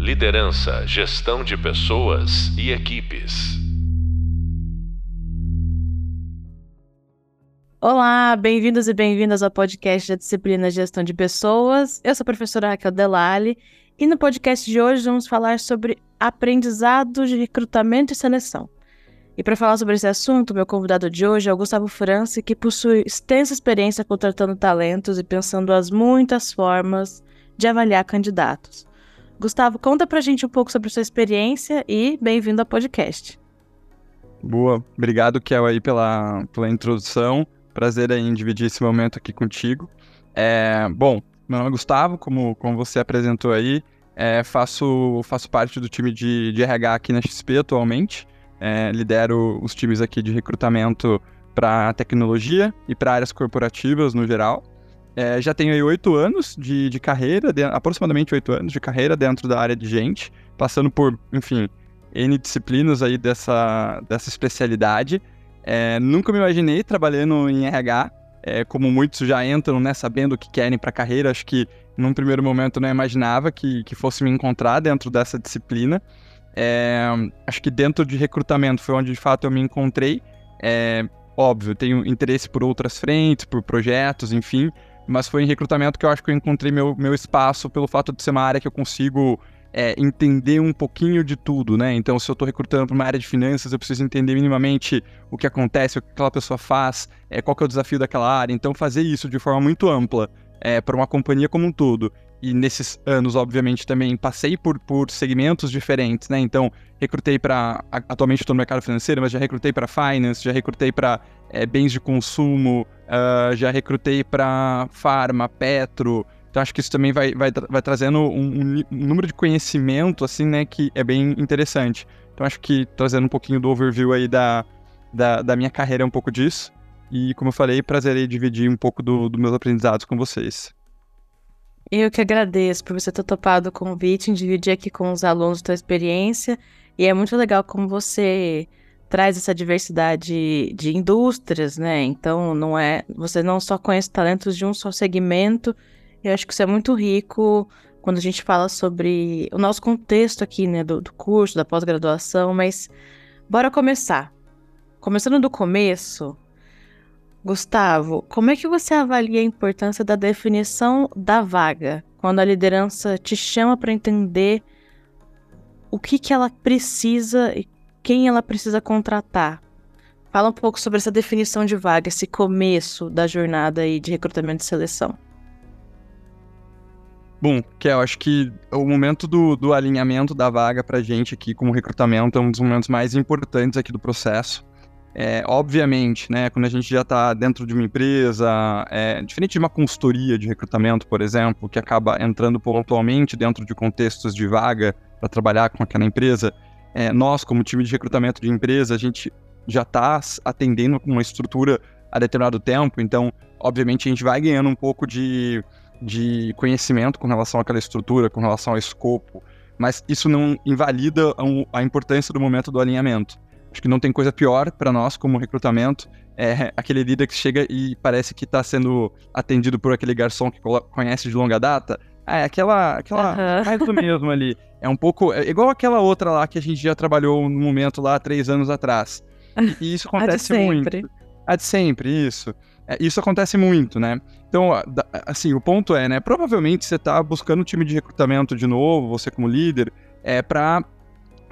Liderança, gestão de pessoas e equipes. Olá, bem-vindos e bem-vindas ao podcast da disciplina Gestão de Pessoas. Eu sou a professora Raquel Delali e no podcast de hoje vamos falar sobre aprendizado de recrutamento e seleção. E para falar sobre esse assunto, meu convidado de hoje é o Gustavo Franci, que possui extensa experiência contratando talentos e pensando as muitas formas de avaliar candidatos. Gustavo, conta pra gente um pouco sobre sua experiência e bem-vindo ao podcast. Boa, obrigado, Kel, aí pela, pela introdução. Prazer em dividir esse momento aqui contigo. É, bom, meu nome é Gustavo, como, como você apresentou aí, é, faço, faço parte do time de, de RH aqui na XP atualmente. É, lidero os times aqui de recrutamento para tecnologia e para áreas corporativas no geral. É, já tenho aí oito anos de, de carreira, de, aproximadamente oito anos de carreira dentro da área de gente, passando por, enfim, N disciplinas aí dessa, dessa especialidade. É, nunca me imaginei trabalhando em RH, é, como muitos já entram, né, sabendo o que querem para a carreira. Acho que num primeiro momento não imaginava que, que fosse me encontrar dentro dessa disciplina. É, acho que dentro de recrutamento foi onde de fato eu me encontrei. É, óbvio, tenho interesse por outras frentes, por projetos, enfim, mas foi em recrutamento que eu acho que eu encontrei meu, meu espaço pelo fato de ser uma área que eu consigo é, entender um pouquinho de tudo, né? Então, se eu estou recrutando para uma área de finanças, eu preciso entender minimamente o que acontece, o que aquela pessoa faz, é, qual que é o desafio daquela área. Então, fazer isso de forma muito ampla é, para uma companhia como um todo. E nesses anos, obviamente, também passei por, por segmentos diferentes, né? Então, recrutei para. Atualmente estou no mercado financeiro, mas já recrutei para finance, já recrutei para é, bens de consumo, uh, já recrutei para farma, petro. Então acho que isso também vai, vai, vai trazendo um, um, número de conhecimento, assim, né, que é bem interessante. Então acho que trazendo um pouquinho do overview aí da, da, da minha carreira é um pouco disso. E como eu falei, prazerei dividir um pouco dos do meus aprendizados com vocês. Eu que agradeço por você ter topado o convite em dividir aqui com os alunos tua experiência. E é muito legal como você traz essa diversidade de indústrias, né? Então, não é, você não só conhece talentos de um só segmento. Eu acho que isso é muito rico quando a gente fala sobre o nosso contexto aqui, né, do, do curso, da pós-graduação, mas bora começar. Começando do começo, Gustavo, como é que você avalia a importância da definição da vaga quando a liderança te chama para entender o que, que ela precisa e quem ela precisa contratar. Fala um pouco sobre essa definição de vaga, esse começo da jornada aí de recrutamento e seleção. Bom, Kel, acho que o momento do, do alinhamento da vaga para gente aqui como recrutamento é um dos momentos mais importantes aqui do processo. É, obviamente, né, quando a gente já está dentro de uma empresa, é, diferente de uma consultoria de recrutamento, por exemplo, que acaba entrando pontualmente dentro de contextos de vaga para trabalhar com aquela empresa, é, nós, como time de recrutamento de empresa, a gente já está atendendo com uma estrutura a determinado tempo, então, obviamente, a gente vai ganhando um pouco de, de conhecimento com relação àquela estrutura, com relação ao escopo, mas isso não invalida a, a importância do momento do alinhamento. Acho que não tem coisa pior para nós como recrutamento, é aquele líder que chega e parece que está sendo atendido por aquele garçom que conhece de longa data. Ah, é aquela, aquela, uhum. mais do mesmo ali. É um pouco. É igual aquela outra lá que a gente já trabalhou no momento lá três anos atrás. E isso acontece muito. A de sempre, isso. É, isso acontece muito, né? Então, assim, o ponto é, né? Provavelmente você está buscando um time de recrutamento de novo, você como líder, é para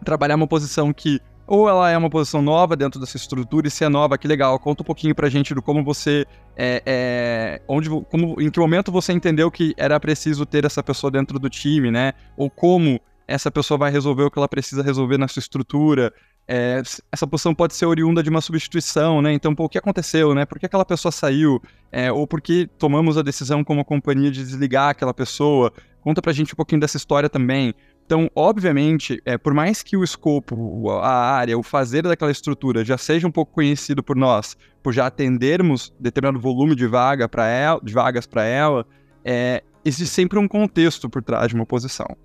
trabalhar uma posição que ou ela é uma posição nova dentro dessa estrutura, e se é nova, que legal, conta um pouquinho pra gente do como você, é, é, onde, como, em que momento você entendeu que era preciso ter essa pessoa dentro do time, né? Ou como essa pessoa vai resolver o que ela precisa resolver na sua estrutura. É, essa posição pode ser oriunda de uma substituição, né? Então, pô, o que aconteceu, né? Por que aquela pessoa saiu? É, ou por que tomamos a decisão como companhia de desligar aquela pessoa? Conta pra gente um pouquinho dessa história também. Então, obviamente, é, por mais que o escopo, a área, o fazer daquela estrutura já seja um pouco conhecido por nós, por já atendermos determinado volume de, vaga ela, de vagas para ela, é, existe sempre um contexto por trás de uma posição.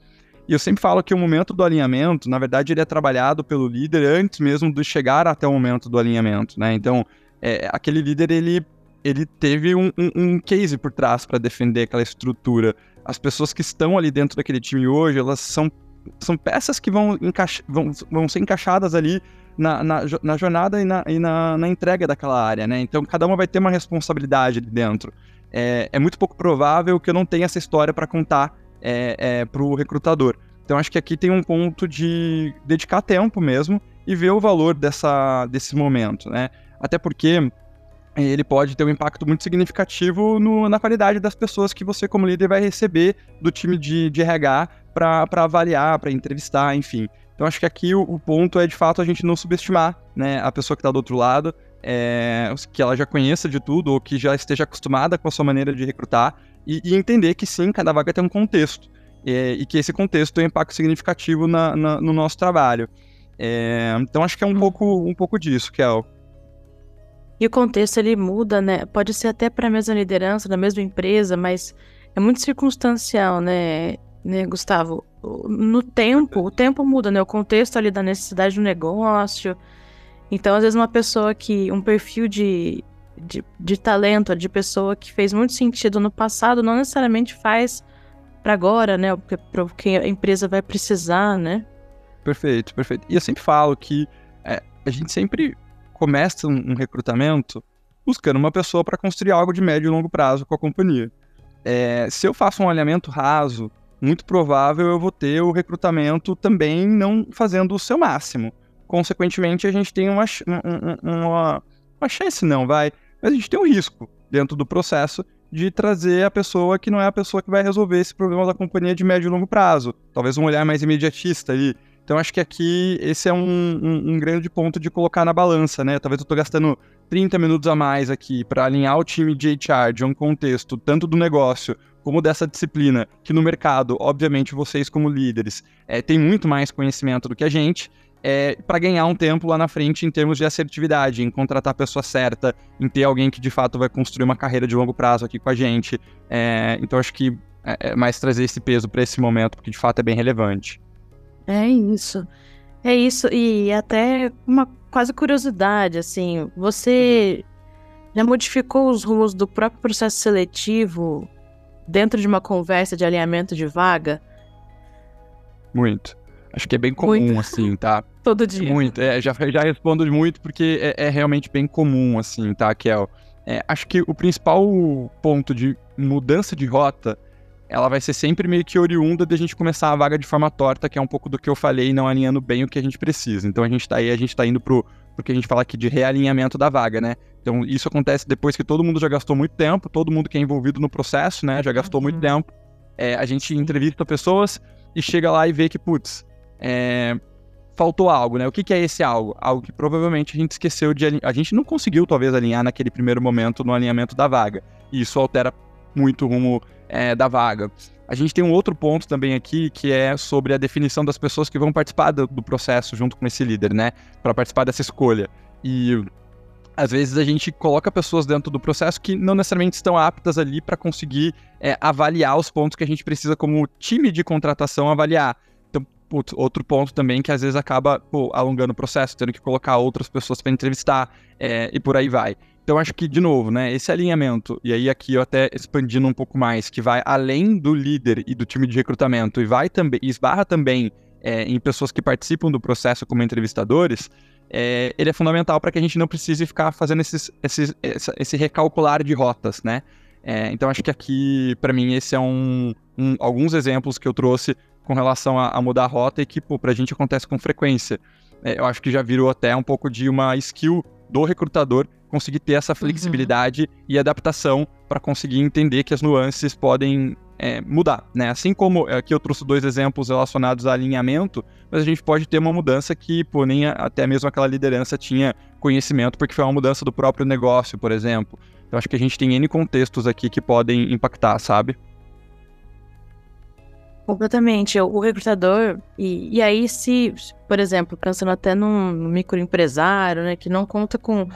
E eu sempre falo que o momento do alinhamento, na verdade, ele é trabalhado pelo líder antes mesmo de chegar até o momento do alinhamento, né? Então, é, aquele líder, ele, ele teve um, um, um case por trás para defender aquela estrutura. As pessoas que estão ali dentro daquele time hoje, elas são são peças que vão, vão, vão ser encaixadas ali na, na, na jornada e, na, e na, na, entrega daquela área, né? Então cada uma vai ter uma responsabilidade ali dentro. É, é muito pouco provável que eu não tenha essa história para contar é, é, para o recrutador. Então acho que aqui tem um ponto de dedicar tempo mesmo e ver o valor dessa, desse momento, né? Até porque ele pode ter um impacto muito significativo no, na qualidade das pessoas que você, como líder, vai receber do time de, de RH para avaliar, para entrevistar, enfim. Então acho que aqui o, o, ponto é de fato a gente não subestimar né, a pessoa que está do outro lado, é, que ela já conheça de tudo ou que já esteja acostumada com a sua maneira de recrutar e, e entender que sim, cada vaga tem um contexto é, e que esse contexto tem um impacto significativo na, na, no nosso trabalho. É, então acho que é um pouco, um pouco disso, Kel. E o contexto ele muda, né? Pode ser até para a mesma liderança, da mesma empresa, mas é muito circunstancial, né, né, Gustavo? No tempo, o tempo muda, né? O contexto ali da necessidade do negócio. Então, às vezes, uma pessoa que. um perfil de, de, de talento, de pessoa que fez muito sentido no passado, não necessariamente faz para agora, né? Porque, porque a empresa vai precisar, né? Perfeito, perfeito. E eu sempre falo que é, a gente sempre começa um, um recrutamento buscando uma pessoa para construir algo de médio e longo prazo com a companhia. É, se eu faço um alinhamento raso, muito provável eu vou ter o recrutamento também não fazendo o seu máximo. Consequentemente, a gente tem uma, uma, uma chance, não, vai, mas a gente tem um risco dentro do processo de trazer a pessoa que não é a pessoa que vai resolver esse problema da companhia de médio e longo prazo. Talvez um olhar mais imediatista ali. Então acho que aqui esse é um, um, um, grande ponto de colocar na balança, né? Talvez eu estou gastando 30 minutos a mais aqui para alinhar o time de HR de um contexto tanto do negócio como dessa disciplina, que no mercado, obviamente, vocês como líderes é, têm muito mais conhecimento do que a gente, é, para ganhar um tempo lá na frente em termos de assertividade, em contratar a pessoa certa, em ter alguém que de fato vai construir uma carreira de longo prazo aqui com a gente. É, então acho que é, é mais trazer esse peso para esse momento, porque de fato é bem relevante. É isso. É isso. E até uma quase curiosidade, assim, você já modificou os rumos do próprio processo seletivo dentro de uma conversa de alinhamento de vaga? Muito. Acho que é bem comum, muito. assim, tá? Todo dia. Muito. É, já, já respondo muito porque é, é realmente bem comum, assim, tá, Kel? É, acho que o principal ponto de mudança de rota ela vai ser sempre meio que oriunda de a gente começar a vaga de forma torta, que é um pouco do que eu falei, não alinhando bem o que a gente precisa. Então a gente tá aí, a gente tá indo pro, pro que a gente fala aqui de realinhamento da vaga, né? Então isso acontece depois que todo mundo já gastou muito tempo, todo mundo que é envolvido no processo, né, já gastou muito uhum. tempo. É, a gente entrevista pessoas e chega lá e vê que, putz, é, faltou algo, né? O que, que, é esse algo? Algo que provavelmente a gente esqueceu de. A gente não conseguiu, talvez, alinhar naquele primeiro momento no alinhamento da vaga. E isso altera muito o rumo é, da vaga. A gente tem um outro ponto também aqui, que é sobre a definição das pessoas que vão participar do, do processo junto com esse líder, né? Para participar dessa escolha. E às vezes a gente coloca pessoas dentro do processo que não necessariamente estão aptas ali para conseguir é, avaliar os pontos que a gente precisa como time de contratação avaliar. Putz, outro ponto também que às vezes acaba pô, alongando o processo, tendo que colocar outras pessoas para entrevistar é, e por aí vai. Então, acho que, de novo, né, esse alinhamento, e aí aqui eu até expandindo um pouco mais, que vai além do líder e do time de recrutamento e vai também, esbarra também é, em pessoas que participam do processo como entrevistadores, é, ele é fundamental para que a gente não precise ficar fazendo esses, esses, esse recalcular de rotas, né? É, então, acho que aqui, para mim, esse é um, um, alguns exemplos que eu trouxe com relação a, a mudar a rota e que, pô, pra gente acontece com frequência. É, eu acho que já virou até um pouco de uma skill do recrutador conseguir ter essa flexibilidade uhum. e adaptação para conseguir entender que as nuances podem é, mudar, né? Assim como aqui eu trouxe dois exemplos relacionados a alinhamento, mas a gente pode ter uma mudança que, pô, nem até mesmo aquela liderança tinha conhecimento, porque foi uma mudança do próprio negócio, por exemplo. Então acho que a gente tem N contextos aqui que podem impactar, sabe? Completamente. O recrutador, e, e aí se, por exemplo, pensando até num microempresário, né, que não conta com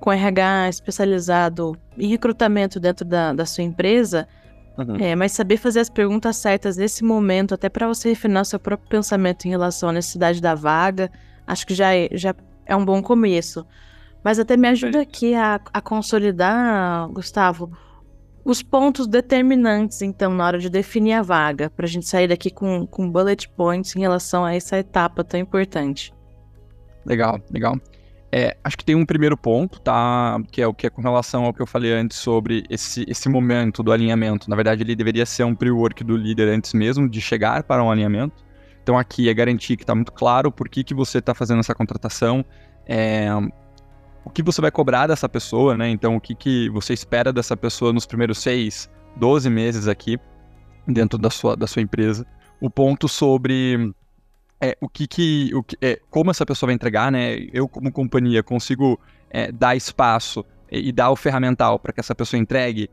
com RH especializado em recrutamento dentro da, da sua empresa, uhum. é, mas saber fazer as perguntas certas nesse momento, até para você refinar seu próprio pensamento em relação à necessidade da vaga, acho que já é, já é um bom começo. Mas até me ajuda aqui a, a consolidar, Gustavo, os pontos determinantes, então, na hora de definir a vaga, para a gente sair daqui com, com bullet points em relação a essa etapa tão importante. Legal, legal. É, acho que tem um primeiro ponto, tá? Que é o que é com relação ao que eu falei antes sobre esse, esse momento do alinhamento. Na verdade, ele deveria ser um pre-work do líder antes mesmo de chegar para um alinhamento. Então, aqui é garantir que está muito claro por que, que você está fazendo essa contratação, é, o que você vai cobrar dessa pessoa, né? Então, o que, que você espera dessa pessoa nos primeiros seis, 12 meses aqui dentro da sua, da sua empresa. O ponto sobre é, o que que, o que é, como essa pessoa vai entregar, né? Eu como companhia consigo é, dar espaço e, e, dar o ferramental para que essa pessoa entregue.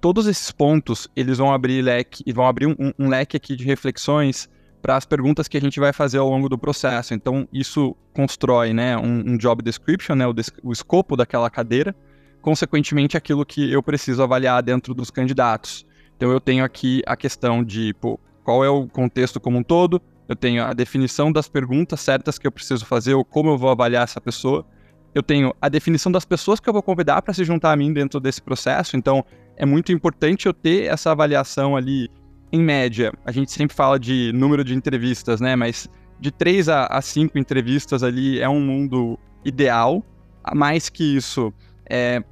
Todos esses pontos eles vão abrir leque vão abrir um, um leque aqui de reflexões para as perguntas que a gente vai fazer ao longo do processo. Então, isso constrói né, um, um job description, né, o, des o escopo daquela cadeira, consequentemente, aquilo que eu preciso avaliar dentro dos candidatos. Então, eu tenho aqui a questão de pô, qual é o contexto como um todo, eu tenho a definição das perguntas certas que eu preciso fazer ou como eu vou avaliar essa pessoa. Eu tenho a definição das pessoas que eu vou convidar para se juntar a mim dentro desse processo. Então, é muito importante eu ter essa avaliação ali em média, a gente sempre fala de número de entrevistas, né? Mas de três a, cinco entrevistas ali é um mundo ideal. A mais que isso, é,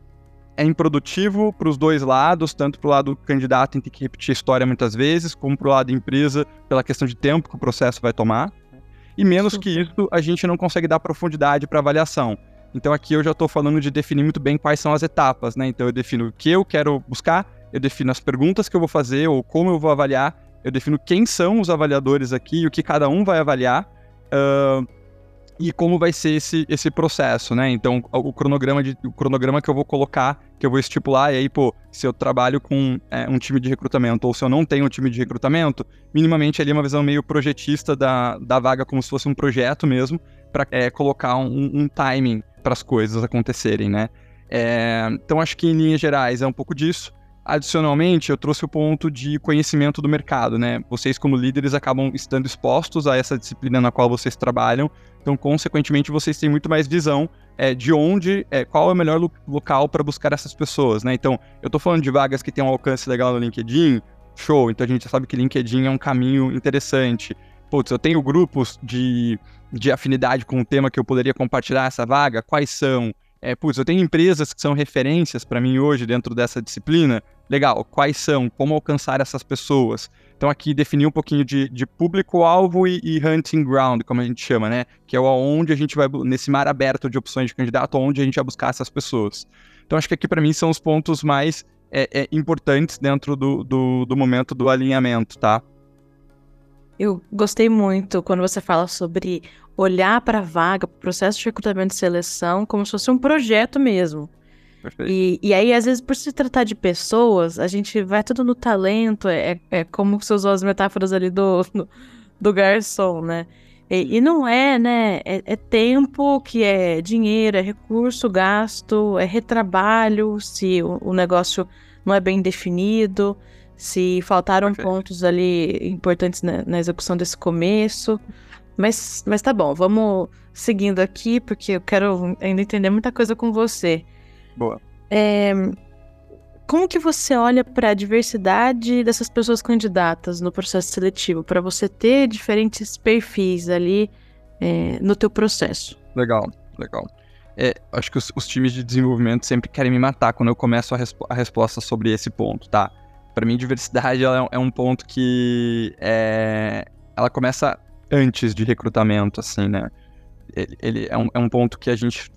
é improdutivo para os dois lados, tanto para o lado do candidato em ter que repetir a história muitas vezes, como para o lado da empresa, pela questão de tempo que o processo vai tomar. E menos que isso, a gente não consegue dar profundidade para avaliação. Então aqui eu já estou falando de definir muito bem quais são as etapas, né? Então eu defino o que eu quero buscar, eu defino as perguntas que eu vou fazer ou como eu vou avaliar, eu defino quem são os avaliadores aqui, o que cada um vai avaliar uh, e como vai ser esse, esse processo, né? Então, o cronograma, de, o cronograma que eu vou colocar, que eu vou estipular, e aí, pô, se eu trabalho com é, um time de recrutamento ou se eu não tenho um time de recrutamento, minimamente ali uma visão meio projetista da, da vaga, como se fosse um projeto mesmo, para é, colocar um, um timing para as coisas acontecerem, né? É, então, acho que em linhas gerais é um pouco disso. Adicionalmente, eu trouxe o ponto de conhecimento do mercado, né? Vocês, como líderes, acabam estando expostos a essa disciplina na qual vocês trabalham, então, consequentemente, vocês têm muito mais visão é, de onde, é, qual é o melhor lo local para buscar essas pessoas, né? Então, eu estou falando de vagas que têm um alcance legal no LinkedIn, show, então a gente já sabe que LinkedIn é um caminho interessante. Putz, eu tenho grupos de, de afinidade com o tema que eu poderia compartilhar essa vaga, quais são? É, putz, eu tenho empresas que são referências para mim hoje dentro dessa disciplina. Legal, quais são? Como alcançar essas pessoas? Então, aqui definir um pouquinho de, de público-alvo e, e, hunting ground, como a gente chama, né? Que é onde a gente vai, nesse mar aberto de opções de candidato, onde a gente vai buscar essas pessoas. Então, acho que aqui para mim são os pontos mais é, é, importantes dentro do, do, do momento do alinhamento, tá? Eu gostei muito quando você fala sobre olhar para a vaga, para o processo de recrutamento e seleção, como se fosse um projeto mesmo. E, e aí, às vezes, por se tratar de pessoas, a gente vai tudo no talento, é, é como você usou as metáforas ali do, do, do garçom, né? E, e, não é, né? É, é, tempo que é dinheiro, é recurso, gasto, é retrabalho, se o, o negócio não é bem definido, se faltaram Perfeito. pontos ali importantes na, na execução desse começo. Mas, mas tá bom, vamos seguindo aqui, porque eu quero ainda entender muita coisa com você. Boa. É, como que você olha para a diversidade dessas pessoas candidatas no processo seletivo, para você ter diferentes perfis ali é, no teu processo? Legal, legal. É, acho que os, os, times de desenvolvimento sempre querem me matar quando eu começo a, respo a resposta sobre esse ponto, tá? Para mim, diversidade é, é, um ponto que é, ela começa antes de recrutamento, assim, né? Ele, ele é, um, é um ponto que a gente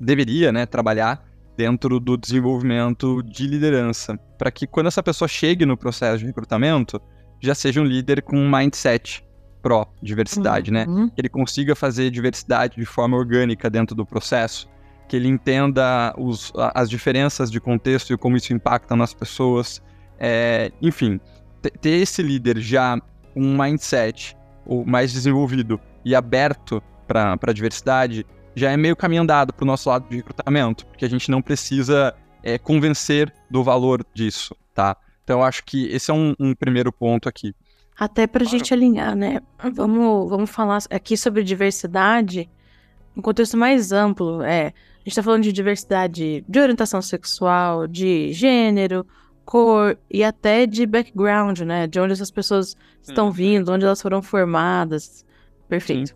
deveria, né, trabalhar dentro do desenvolvimento de liderança, para que quando essa pessoa chegue no processo de recrutamento, já seja um líder com um mindset pró diversidade, né? uhum. né? Que ele consiga fazer diversidade de forma orgânica dentro do processo, que ele entenda os, as diferenças de contexto e como isso impacta nas pessoas, é, enfim, ter esse líder já um mindset mais desenvolvido e aberto para a diversidade já é meio caminho andado para o nosso lado de recrutamento, porque a gente não precisa é, convencer do valor disso, tá? Então eu acho que esse é um, um primeiro ponto aqui. Até para a gente alinhar, né? Vamos, vamos falar aqui sobre diversidade em um contexto mais amplo. É, a gente está falando de diversidade de orientação sexual, de gênero, cor e até de background, né? De onde essas pessoas estão vindo, onde elas foram formadas. Perfeito. Sim.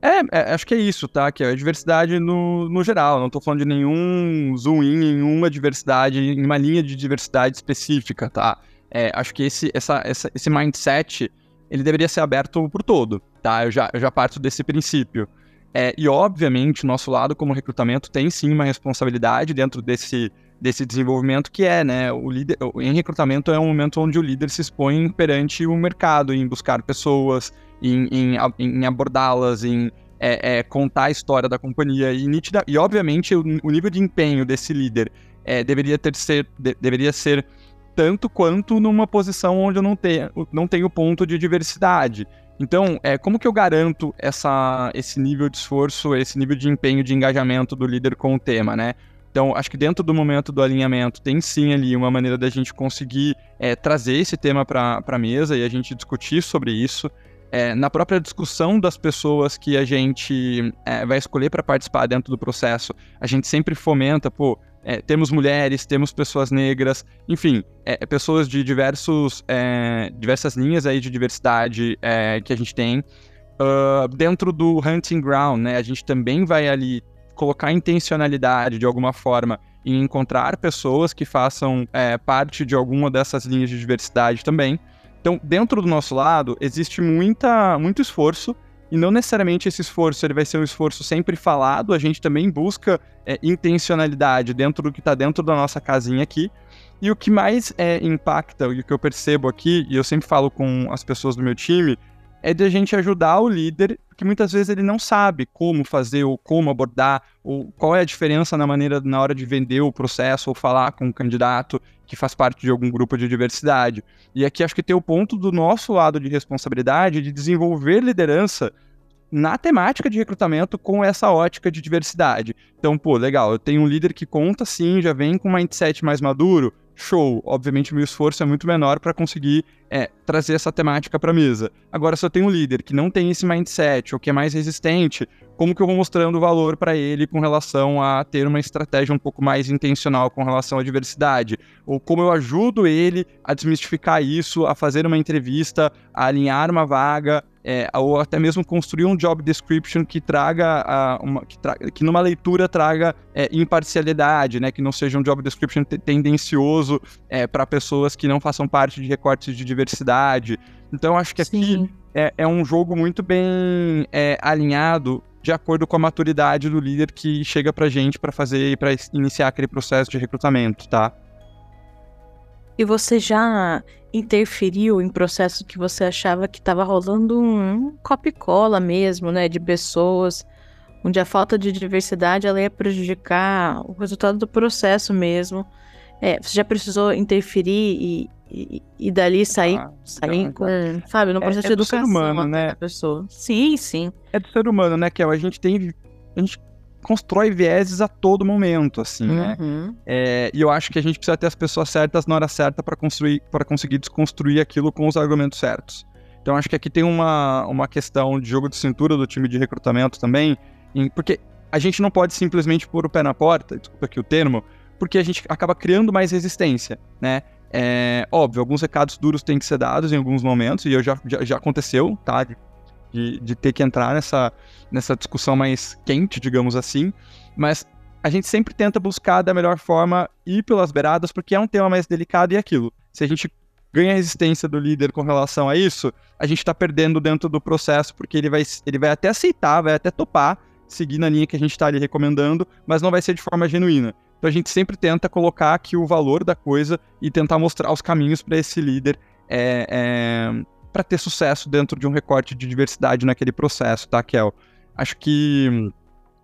É, é, acho que é isso, tá? Que é a diversidade no, no geral. Não tô falando de nenhum zoom in em uma diversidade, em uma linha de diversidade específica, tá? É, acho que esse, essa, essa, esse mindset, ele deveria ser aberto por todo, tá? Eu já, eu já parto desse princípio. É, e, obviamente, nosso lado como recrutamento tem sim uma responsabilidade dentro desse, desse desenvolvimento que é, né, o líder, em recrutamento é um momento onde o líder se expõe perante o mercado, em buscar pessoas, em, em, em abordá-las, em é, é, contar a história da companhia e, nítida, e obviamente o, o nível de empenho desse líder é, deveria ter ser de, deveria ser tanto quanto numa posição onde eu não tenho não tenho ponto de diversidade. Então, é, como que eu garanto essa, esse nível de esforço, esse nível de empenho, de engajamento do líder com o tema, né? Então, acho que dentro do momento do alinhamento tem sim ali uma maneira da gente conseguir é, trazer esse tema para a mesa e a gente discutir sobre isso é, na própria discussão das pessoas que a gente é, vai escolher para participar dentro do processo, a gente sempre fomenta, pô, é, temos mulheres, temos pessoas negras, enfim, é, pessoas de diversos, é, diversas linhas aí de diversidade é, que a gente tem. Uh, dentro do hunting ground, né, a gente também vai ali colocar intencionalidade de alguma forma em encontrar pessoas que façam parte de alguma dessas linhas de diversidade também. Então, dentro do nosso lado, existe muita, muito esforço, e não necessariamente esse esforço ele vai ser um esforço sempre falado, a gente também busca é, intencionalidade dentro do que está dentro da nossa casinha aqui. E o que mais é, impacta, e o que eu percebo aqui, e eu sempre falo com as pessoas do meu time, é de a gente ajudar o líder, que muitas vezes ele não sabe como fazer, ou como abordar, ou qual é a diferença na maneira, na hora de vender o processo, ou falar com o candidato que faz parte de algum grupo de diversidade. E aqui acho que tem o ponto do nosso lado de responsabilidade de desenvolver liderança na temática de recrutamento com essa ótica de diversidade. Então, pô, legal, eu tenho um líder que conta sim, já vem com um mindset mais maduro, show. Obviamente, meu esforço é muito menor para conseguir é, trazer essa temática para a mesa. Agora, se eu tenho um líder que não tem esse mindset ou que é mais resistente, como que eu vou mostrando valor para ele com relação a ter uma estratégia um pouco mais intencional com relação à diversidade? Ou como eu ajudo ele a desmistificar isso, a fazer uma entrevista, a alinhar uma vaga, é, ou até mesmo construir um job description que traga, uh, uma, que, que, numa leitura traga é, imparcialidade, né? Que não seja um job description tendencioso é, para pessoas que não façam parte de recortes de diversidade. Então, acho que aqui é, é, um jogo muito bem é, alinhado de acordo com a maturidade do líder que chega pra gente para fazer para iniciar aquele processo de recrutamento, tá? E você já interferiu em processo que você achava que estava rolando um copy-cola mesmo, né, de pessoas, onde a falta de diversidade ela ia prejudicar o resultado do processo mesmo. É, você já precisou interferir e, e, e dali sair, ah, sair então, com, sabe, no processo é, é de educação do ser humano, né? da pessoa. Sim, sim. É do ser humano, né, Kel? A gente tem a gente constrói vieses a todo momento, assim, né? uhum. né? É, e eu acho que a gente precisa ter as pessoas certas na hora certa para construir, para conseguir desconstruir aquilo com os argumentos certos. Então acho que aqui tem uma, uma questão de jogo de cintura do time de recrutamento também, em, porque a gente não pode simplesmente pôr o pé na porta, desculpa aqui o termo, porque a gente acaba criando mais resistência, né? É, óbvio, alguns recados duros têm que ser dados em alguns momentos, e eu já, já, já aconteceu, tá? De, de, de, ter que entrar nessa, nessa discussão mais quente, digamos assim, mas a gente sempre tenta buscar da melhor forma ir pelas beiradas, porque é um tema mais delicado e é aquilo. Se a gente ganha a resistência do líder com relação a isso, a gente está perdendo dentro do processo, porque ele vai, ele vai até aceitar, vai até topar, seguir na linha que a gente está ali recomendando, mas não vai ser de forma genuína. Então a gente sempre tenta colocar aqui o valor da coisa e tentar mostrar os caminhos para esse líder é, é, para ter sucesso dentro de um recorte de diversidade naquele processo, tá, Kel? Acho que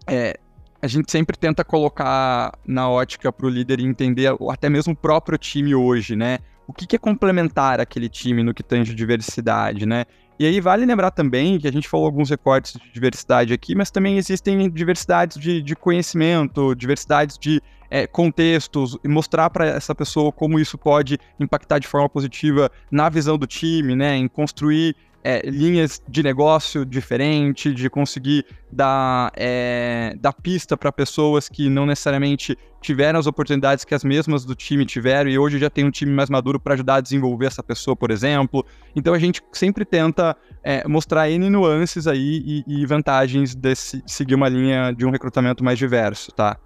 é, a gente sempre tenta colocar na ótica para o líder entender, ou até mesmo o próprio time hoje, né? O que, que é complementar aquele time no que tange diversidade, né? E aí vale lembrar também que a gente falou alguns recortes de diversidade aqui, mas também existem diversidades de, de conhecimento, diversidades de é, contextos, e mostrar para essa pessoa como isso pode impactar de forma positiva na visão do time, né? Em construir é, linhas de negócio diferente, de conseguir dar, é, dar pista para pessoas que não necessariamente tiveram as oportunidades que as mesmas do time tiveram e hoje já tem um time mais maduro para ajudar a desenvolver essa pessoa, por exemplo. Então a gente sempre tenta é, mostrar N nuances aí e, e vantagens de seguir uma linha de um recrutamento mais diverso, tá?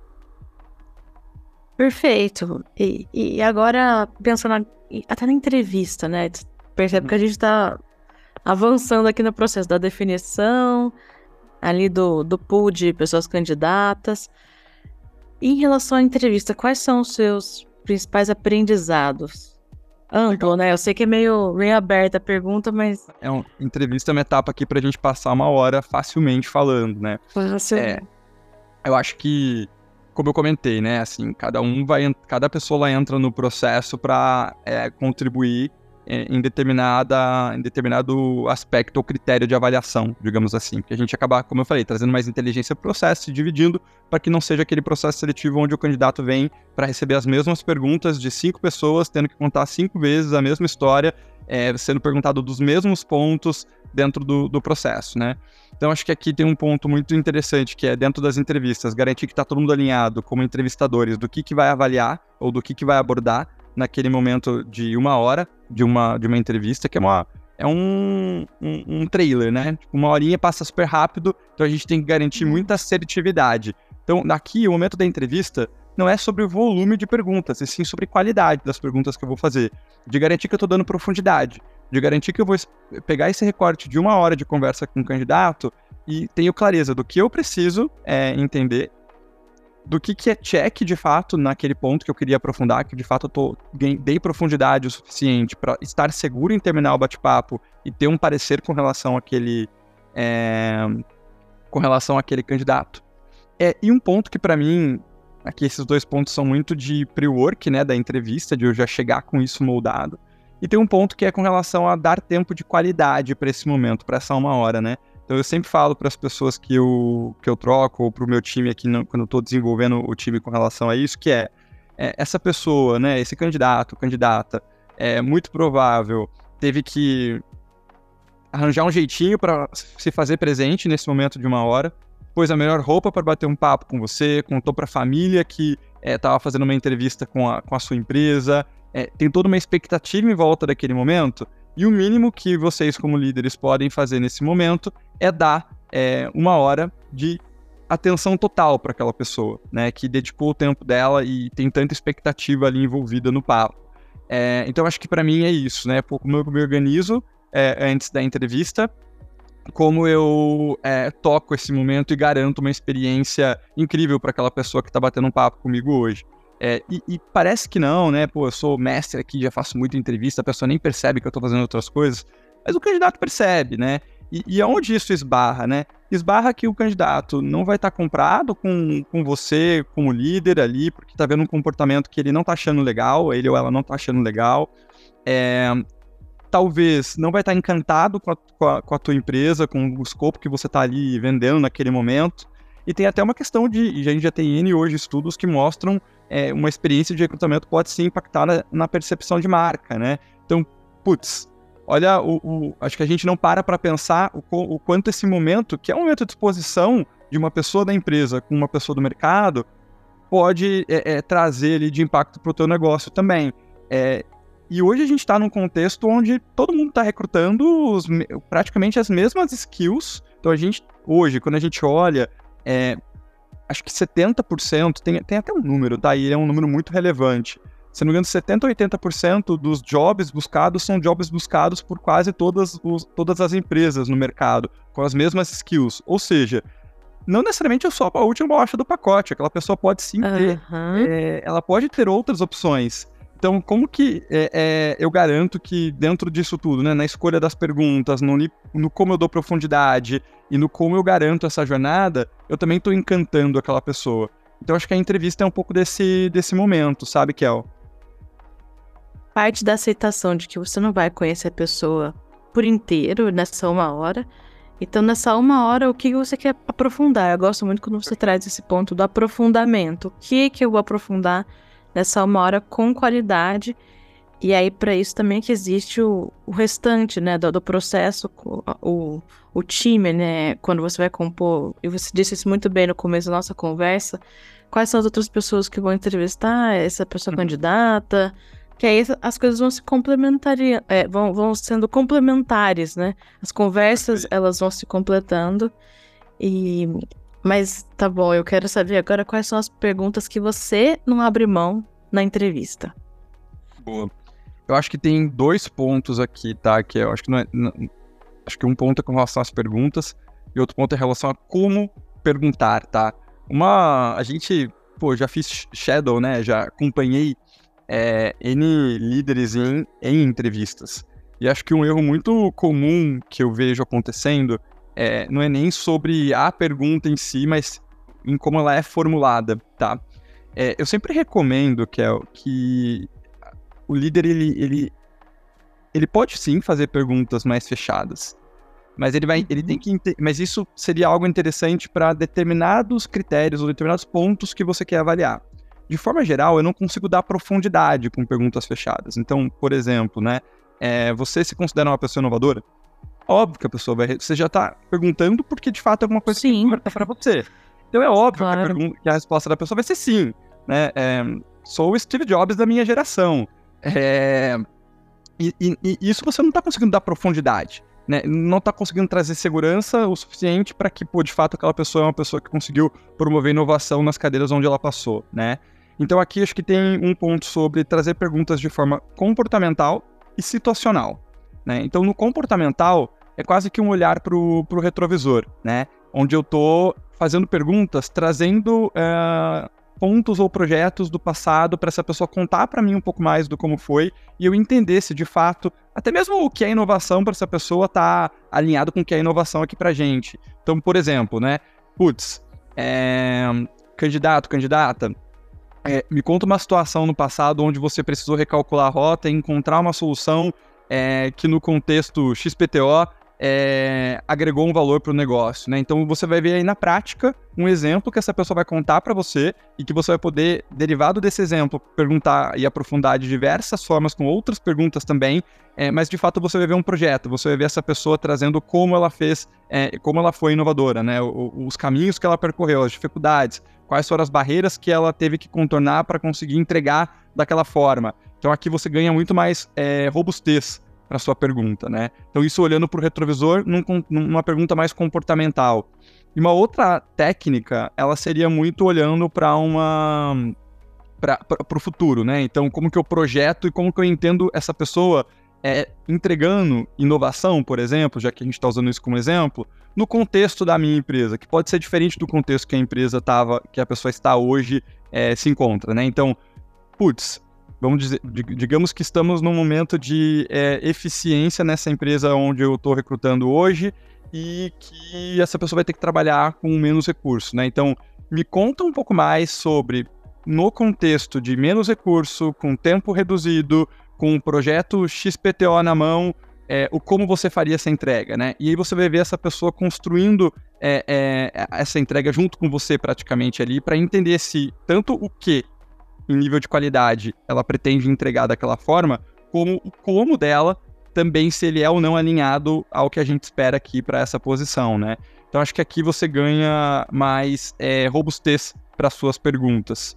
Perfeito. E, e agora, pensando até na entrevista, né? Percebe que a gente está avançando aqui no processo da definição, ali do, do pool de pessoas candidatas. Em relação à entrevista, quais são os seus principais aprendizados? Amplo, né? Eu sei que é meio, meio aberta a pergunta, mas. É uma entrevista, é uma etapa aqui pra gente passar uma hora facilmente falando, né? Você... É, eu acho que, como eu comentei, né? Assim, cada um vai. Cada pessoa entra no processo para é, contribuir em, determinada, em determinado aspecto ou critério de avaliação, digamos assim. Que a gente acaba, como eu falei, trazendo mais inteligência para o processo, dividindo para que não seja aquele processo seletivo onde o candidato vem para receber as mesmas perguntas de cinco pessoas, tendo que contar cinco vezes a mesma história, é, sendo perguntado dos mesmos pontos dentro do, do processo, né? Então acho que aqui tem um ponto muito interessante que é dentro das entrevistas garantir que está todo mundo alinhado como entrevistadores do que que vai avaliar ou do que que vai abordar naquele momento de uma hora de uma, de uma entrevista, que é uma. É um, um, um trailer, né? Tipo, uma horinha passa super rápido, então a gente tem que garantir uhum. muita assertividade. Então, aqui, o momento da entrevista não é sobre o volume de perguntas, e sim sobre qualidade das perguntas que eu vou fazer. De garantir que eu estou dando profundidade. De garantir que eu vou pegar esse recorte de uma hora de conversa com o candidato e tenho clareza do que eu preciso é, entender do que, que é check de fato naquele ponto que eu queria aprofundar, que de fato eu tô, dei profundidade o suficiente para estar seguro em terminar o bate-papo e ter um parecer com relação àquele, é, com relação àquele candidato. É, e um ponto que para mim, aqui esses dois pontos são muito de pre-work, né, da entrevista, de eu já chegar com isso moldado. E tem um ponto que é com relação a dar tempo de qualidade para esse momento, para essa uma hora, né? Então eu sempre falo para as pessoas que eu, que eu troco, ou para o meu time aqui, no, quando eu estou desenvolvendo o time com relação a isso, que é, é, essa pessoa, né, esse candidato, candidata, é muito provável, teve que arranjar um jeitinho para se fazer presente nesse momento de uma hora, pôs a melhor roupa para bater um papo com você, contou para a família que estava é, fazendo uma entrevista com a, com a sua empresa, é, tem toda uma expectativa em volta daquele momento, e o mínimo que vocês, como líderes, podem fazer nesse momento é dar é, uma hora de atenção total para aquela pessoa, né? Que dedicou o tempo dela e tem tanta expectativa ali envolvida no papo. É, então, acho que para mim é isso, né? Como eu me organizo é, antes da entrevista, como eu é, toco esse momento e garanto uma experiência incrível para aquela pessoa que está batendo um papo comigo hoje. É, e, e, parece que não, né? Pô, eu sou mestre aqui, já faço muita entrevista, a pessoa nem percebe que eu tô fazendo outras coisas, mas o candidato percebe, né? E, e aonde isso esbarra, né? Esbarra que o candidato não vai estar tá comprado com, com você como líder ali, porque tá vendo um comportamento que ele não tá achando legal, ele ou ela não tá achando legal. É, talvez não vai estar tá encantado com a, com, a, com a tua empresa, com o escopo que você tá ali vendendo naquele momento. E tem até uma questão de, a gente já tem N hoje estudos que mostram é, uma experiência de recrutamento pode sim impactar na, na percepção de marca, né? Então, putz, olha, o, o, acho que a gente não para para pensar o, o, quanto esse momento, que é um momento de exposição de uma pessoa da empresa com uma pessoa do mercado, pode é, é, trazer ali de impacto para o teu negócio também. É, e hoje a gente está num contexto onde todo mundo está recrutando os, praticamente as mesmas skills. Então a gente, hoje, quando a gente olha é, acho que 70%, tem, tem até um número, tá? E é um número muito relevante. Se não me engano, 70% ou 80% dos jobs buscados são jobs buscados por quase todas, os, todas as empresas no mercado, com as mesmas skills. Ou seja, não necessariamente eu sou a última bolacha do pacote, aquela pessoa pode sim ter, uhum. é, ela pode ter outras opções. Então, como que é, é, eu garanto que dentro disso tudo, né, na escolha das perguntas, no, no, como eu dou profundidade e no como eu garanto essa jornada, eu também estou encantando aquela pessoa. Então, acho que a entrevista é um pouco desse, desse momento, sabe, Kel? Parte da aceitação de que você não vai conhecer a pessoa por inteiro nessa uma hora. Então, nessa uma hora, o que você quer aprofundar? Eu gosto muito quando você traz esse ponto do aprofundamento. O que, que eu vou aprofundar? nessa uma hora com qualidade. E aí, para isso também que existe o, o restante, né, do, do, processo, o, o time, né, quando você vai compor, e você disse isso muito bem no começo da nossa conversa, quais são as outras pessoas que vão entrevistar, essa pessoa uhum. candidata, que aí as coisas vão se complementariam, é, vão, vão sendo complementares, né? As conversas, elas vão se completando. E mas tá bom, eu quero saber agora quais são as perguntas que você não abre mão na entrevista. Boa. Eu acho que tem dois pontos aqui, tá? Que eu acho que não é, não, acho que um ponto é com relação às perguntas e outro ponto é em relação a como perguntar, tá? Uma a gente, pô, já fiz shadow, né? Já acompanhei é, N líderes em, em entrevistas. E acho que um erro muito comum que eu vejo acontecendo é, não é nem sobre a pergunta em si, mas em como ela é formulada, tá? É, eu sempre recomendo, Kel, que o líder, ele, ele, ele pode sim fazer perguntas mais fechadas, mas ele vai, ele tem uhum. que, mas isso seria algo interessante para determinados critérios ou determinados pontos que você quer avaliar de forma geral, eu não consigo dar profundidade com perguntas fechadas. Então, por exemplo, né, é, você se considera uma pessoa inovadora? Óbvio que a pessoa vai. Você já está perguntando porque de fato é alguma coisa sim. que importa para você. Então é óbvio claro. que, a pergunta, que, a resposta da pessoa vai ser sim. Né? É, sou o Steve Jobs da minha geração. É, e, e, e, isso você não está conseguindo dar profundidade. Né? Não está conseguindo trazer segurança o suficiente para que, pô, de fato, aquela pessoa é uma pessoa que conseguiu promover inovação nas cadeiras onde ela passou, né? Então aqui acho que tem um ponto sobre trazer perguntas de forma comportamental e situacional. Né? Então no comportamental é quase que um olhar para o retrovisor, né? onde eu estou fazendo perguntas, trazendo é, pontos ou projetos do passado para essa pessoa contar para mim um pouco mais do como foi e eu entender se de fato, até mesmo o que é inovação para essa pessoa tá alinhado com o que é inovação aqui para gente. Então, por exemplo, né? Putz, é, candidato, candidata, é, me conta uma situação no passado onde você precisou recalcular a rota e encontrar uma solução é, que no contexto XPTO é, agregou um valor para o negócio, né? Então você vai ver aí na prática um exemplo que essa pessoa vai contar para você e que você vai poder, derivado desse exemplo, perguntar e aprofundar de diversas formas com outras perguntas também. É, mas de fato você vai ver um projeto, você vai ver essa pessoa trazendo como ela fez, é, como ela foi inovadora, né? O, os caminhos que ela percorreu, as dificuldades, quais foram as barreiras que ela teve que contornar para conseguir entregar daquela forma. Então aqui você ganha muito mais é, robustez para sua pergunta, né? Então isso olhando para o retrovisor num, numa pergunta mais comportamental. E uma outra técnica, ela seria muito olhando para uma para o futuro, né? Então como que eu projeto e como que eu entendo essa pessoa é, entregando inovação, por exemplo, já que a gente está usando isso como exemplo, no contexto da minha empresa, que pode ser diferente do contexto que a empresa estava, que a pessoa está hoje, é, se encontra, né? Então, putz, vamos dizer, digamos que estamos num momento de é, eficiência nessa empresa onde eu estou recrutando hoje e que essa pessoa vai ter que trabalhar com menos recursos, né? Então, me conta um pouco mais sobre, no contexto de menos recurso, com tempo reduzido, com um projeto XPTO na mão, é, o como você faria essa entrega, né? E aí você vai ver essa pessoa construindo é, é, essa entrega junto com você praticamente ali para entender se tanto o que em nível de qualidade ela pretende entregar daquela forma, como o como dela também se ele é ou não alinhado ao que a gente espera aqui para essa posição, né? Então acho que aqui você ganha mais é, robustez para suas perguntas.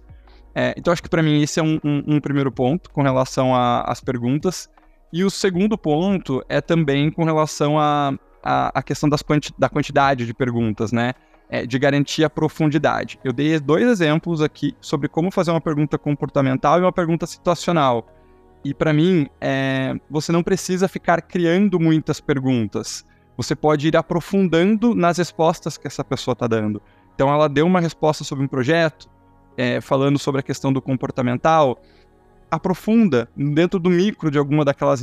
É, então acho que para mim esse é um, um, um, primeiro ponto com relação às perguntas. E o segundo ponto é também com relação à a, a, a, questão das quanti, da quantidade de perguntas, né? É, de garantir a profundidade. Eu dei dois exemplos aqui sobre como fazer uma pergunta comportamental e uma pergunta situacional. E para mim, é, você não precisa ficar criando muitas perguntas. Você pode ir aprofundando nas respostas que essa pessoa está dando. Então, ela deu uma resposta sobre um projeto, é, falando sobre a questão do comportamental aprofunda dentro do micro de alguma daquelas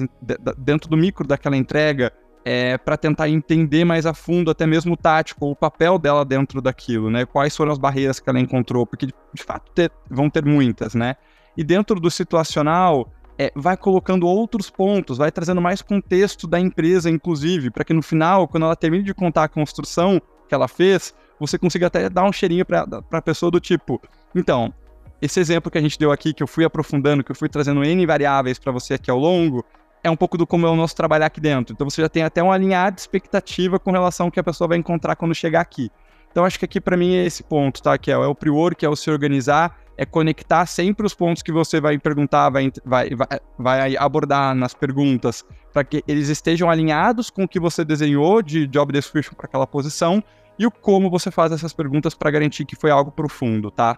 dentro do micro daquela entrega é, para tentar entender mais a fundo até mesmo o tático o papel dela dentro daquilo né? Quais foram as barreiras que ela encontrou porque de fato ter, vão ter muitas né? E dentro do situacional é, vai colocando outros pontos, vai trazendo mais contexto da empresa, inclusive, para que no final, quando ela termine de contar a construção que ela fez, você consiga até dar um cheirinho para a pessoa do tipo, então, esse exemplo que a gente deu aqui, que eu fui aprofundando, que eu fui trazendo N variáveis para você aqui ao longo, é um pouco do como é o nosso trabalhar aqui dentro. Então você já tem até um alinhar de expectativa com relação ao que a pessoa vai encontrar quando chegar aqui. Então acho que aqui para mim é esse ponto, tá? Que é, o prior, que é o se organizar, é conectar sempre os pontos que você vai perguntar, vai, vai, vai, vai abordar nas perguntas, para que eles estejam alinhados com o que você desenhou de job description para aquela posição e o como você faz essas perguntas para garantir que foi algo profundo, tá?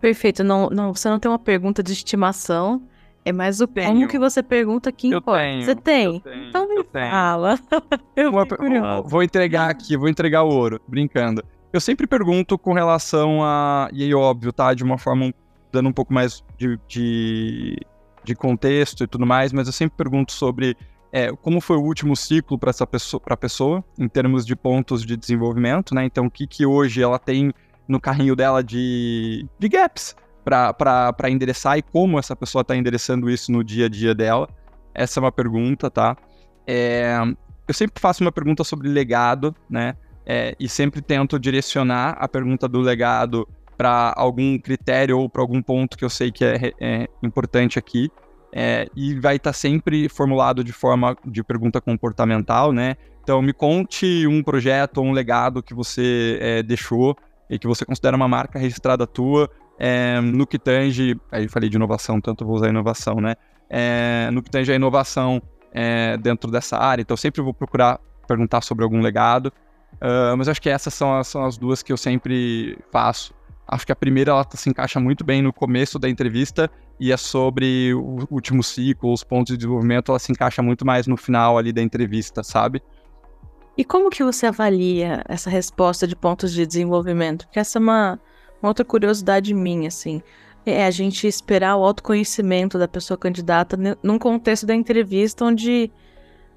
Perfeito. Não, não, você não tem uma pergunta de estimação. É mais o tenho. como que você pergunta que eu importa. Tenho, você tem? Tenho, então me fala. eu uma, vou entregar aqui, vou entregar o ouro, brincando. Eu sempre pergunto com relação a. E aí, óbvio, tá? De uma forma dando um pouco mais de, de, de contexto e tudo mais, mas eu sempre pergunto sobre é, como foi o último ciclo para essa pessoa, pra pessoa, em termos de pontos de desenvolvimento, né? Então, o que, que hoje ela tem no carrinho dela de, de gaps para endereçar e como essa pessoa está endereçando isso no dia a dia dela. Essa é uma pergunta, tá? É, eu sempre faço uma pergunta sobre legado, né? É, e sempre tento direcionar a pergunta do legado para algum critério ou para algum ponto que eu sei que é, é importante aqui. É, e vai estar tá sempre formulado de forma de pergunta comportamental, né? Então, me conte um projeto ou um legado que você é, deixou e que você considera uma marca registrada tua é, no que tange, aí eu falei de inovação, tanto vou usar inovação, né? É, no que tange a inovação é, dentro dessa área, então eu sempre vou procurar perguntar sobre algum legado, uh, mas acho que essas são as, são as duas que eu sempre faço. Acho que a primeira ela se encaixa muito bem no começo da entrevista e é sobre o último ciclo, os pontos de desenvolvimento, ela se encaixa muito mais no final ali da entrevista, sabe? E como que você avalia essa resposta de pontos de desenvolvimento? Porque essa é uma, uma outra curiosidade minha, assim. É a gente esperar o autoconhecimento da pessoa candidata num contexto da entrevista onde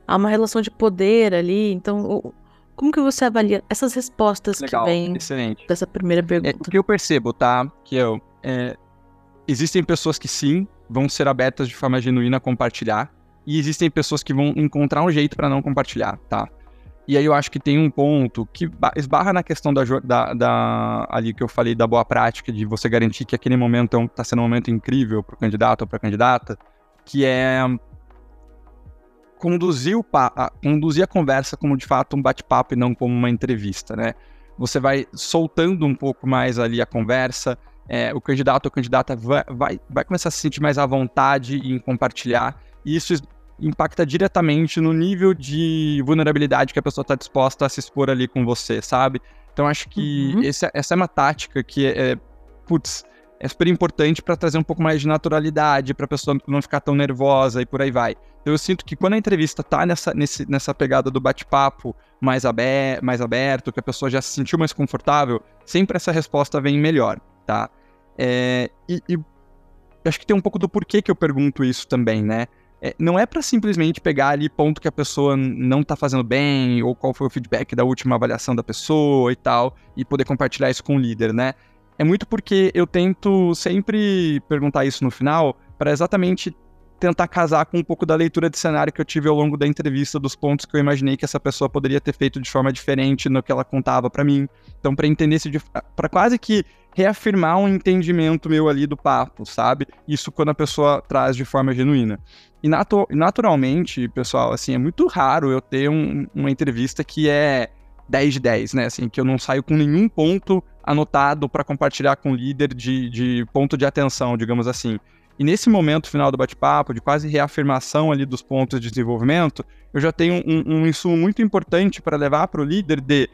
há uma relação de poder ali. Então, como que você avalia essas respostas Legal, que vêm excelente. dessa primeira pergunta? É, o que eu percebo, tá? Que eu, é, existem pessoas que sim vão ser abertas de forma genuína a compartilhar e existem pessoas que vão encontrar um jeito para não compartilhar, tá? E aí eu acho que tem um ponto que esbarra na questão da, da, da ali que eu falei da boa prática, de você garantir que aquele momento está é sendo um momento incrível para o candidato ou para a candidata, que é conduzir, o a, conduzir a conversa como de fato um bate-papo e não como uma entrevista, né? Você vai soltando um pouco mais ali a conversa, é, o candidato ou candidata vai, vai, vai começar a se sentir mais à vontade em compartilhar, e isso impacta diretamente no nível de vulnerabilidade que a pessoa está disposta a se expor ali com você, sabe? Então acho que uhum. esse, é, essa é uma tática que é, é putz, é super importante para trazer um pouco mais de naturalidade, para a pessoa não ficar tão nervosa e por aí vai. Então eu sinto que quando a entrevista tá nessa, nesse, nessa pegada do bate-papo mais, aber, mais aberto, que a pessoa já se sentiu mais confortável, sempre essa resposta vem melhor, tá? É, e, e acho que tem um pouco do porquê que eu pergunto isso também, né? É, não é para simplesmente pegar ali ponto que a pessoa não tá fazendo bem, ou qual foi o feedback da última avaliação da pessoa e tal, e poder compartilhar isso com o líder, né? É muito porque eu tento sempre perguntar isso no final, para exatamente tentar casar com um pouco da leitura de cenário que eu tive ao longo da entrevista, dos pontos que eu imaginei que essa pessoa poderia ter feito de forma diferente no que ela contava para mim. Então, para entender se para quase que reafirmar um entendimento meu ali do papo, sabe? Isso quando a pessoa traz de forma genuína. E natu naturalmente, pessoal, assim, é muito raro eu ter um, uma entrevista que é 10 de 10, né? Assim, que eu não saio com nenhum ponto anotado para compartilhar com o líder de, de ponto de atenção, digamos assim. E nesse momento final do bate-papo, de quase reafirmação ali dos pontos de desenvolvimento, eu já tenho um, um insumo muito importante para levar para o líder de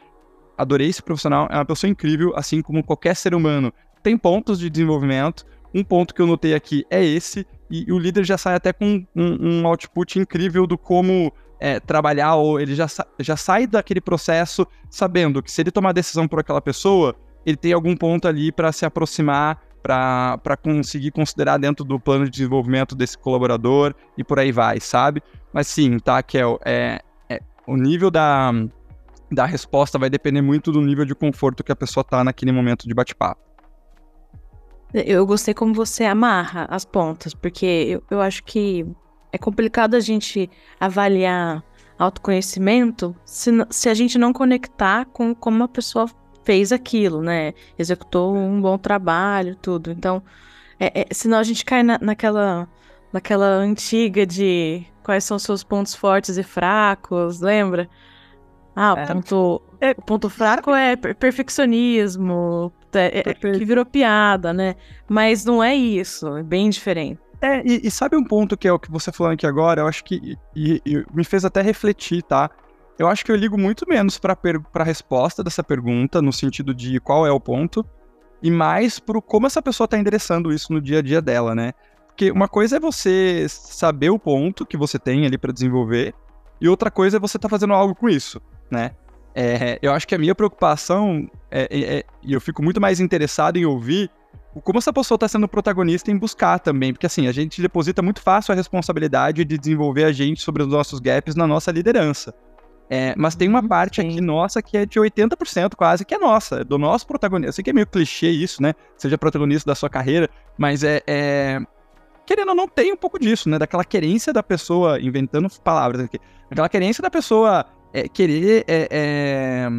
adorei esse profissional, é uma pessoa incrível, assim como qualquer ser humano. Tem pontos de desenvolvimento. Um ponto que eu notei aqui é esse, e, o líder já sai até com um, um output incrível do como é, trabalhar, ou ele já, já sai daquele processo sabendo que se ele tomar decisão por aquela pessoa, ele tem algum ponto ali para se aproximar, para conseguir considerar dentro do plano de desenvolvimento desse colaborador e por aí vai, sabe? Mas sim, tá, Kel, é, é, o nível da, da resposta vai depender muito do nível de conforto que a pessoa tá naquele momento de bate-papo. Eu gostei como você amarra as pontas, porque eu, eu acho que é complicado a gente avaliar autoconhecimento se, se a gente não conectar com como a pessoa fez aquilo, né? Executou um bom trabalho, tudo. Então, é, é, senão a gente cai na, naquela, naquela antiga de quais são seus pontos fortes e fracos, lembra? Ah, o, é, ponto, é, o ponto fraco é perfeccionismo, é, é que virou piada, né? Mas não é isso, é bem diferente. É, e, e, sabe um ponto que é o que você falando aqui agora? Eu acho que e, e, me fez até refletir, tá? Eu acho que eu ligo muito menos para a resposta dessa pergunta, no sentido de qual é o ponto, e mais pro como essa pessoa está endereçando isso no dia a dia dela, né? Porque uma coisa é você saber o ponto que você tem ali para desenvolver, e outra coisa é você estar tá fazendo algo com isso, né? É, eu acho que a minha preocupação, é, é, é, e eu fico muito mais interessado em ouvir como essa pessoa está sendo protagonista em buscar também, porque assim, a gente deposita muito fácil a responsabilidade de desenvolver a gente sobre os nossos gaps na nossa liderança. É, mas tem uma uhum, parte aqui nossa que é de 80% quase, que é nossa, é do nosso protagonista. Eu sei que é meio clichê isso, né? Seja protagonista da sua carreira, mas é, é... Querendo ou não, tem um pouco disso, né? Daquela querência da pessoa, inventando palavras aqui, aquela querência da pessoa é, querer é, é,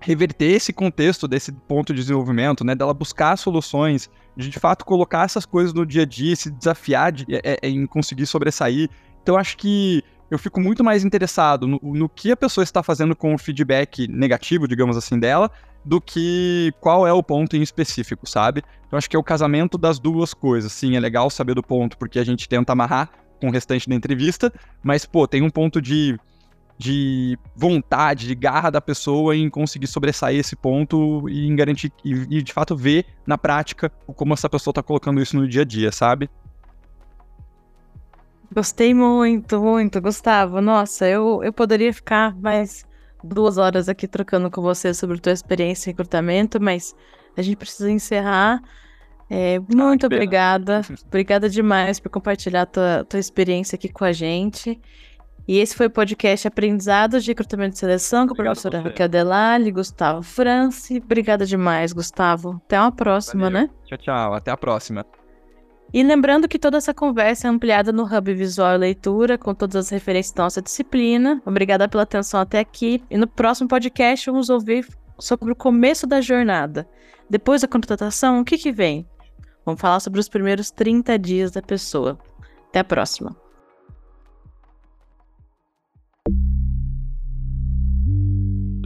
reverter esse contexto desse ponto de desenvolvimento, né? Dela buscar soluções, de de fato colocar essas coisas no dia a dia, se desafiar de, é, é, em conseguir sobressair. Então, acho que eu fico muito mais interessado no, no, que a pessoa está fazendo com o feedback negativo, digamos assim, dela, do que qual é o ponto em específico, sabe? Então acho que é o casamento das duas coisas. Sim, é legal saber do ponto, porque a gente tenta amarrar com o restante da entrevista, mas, pô, tem um ponto de de vontade, de garra da pessoa em conseguir sobressair esse ponto e em garantir e, e de fato ver na prática como essa pessoa está colocando isso no dia a dia, sabe? Gostei muito, muito, Gustavo. Nossa, eu, eu poderia ficar mais duas horas aqui trocando com você sobre a tua experiência em recrutamento, mas a gente precisa encerrar. É, muito ah, obrigada. obrigada demais por compartilhar tua, tua experiência aqui com a gente. E esse foi o podcast Aprendizados de Recrutamento e Seleção com a professora Raquel Delali, Gustavo France. Obrigada demais, Gustavo. Até uma próxima, Valeu. né? Tchau, tchau. Até a próxima. E lembrando que toda essa conversa é ampliada no Hub Visual e Leitura, com todas as referências da nossa disciplina. Obrigada pela atenção até aqui. E no próximo podcast vamos ouvir sobre o começo da jornada. Depois da contratação, o que, que vem? Vamos falar sobre os primeiros 30 dias da pessoa. Até a próxima.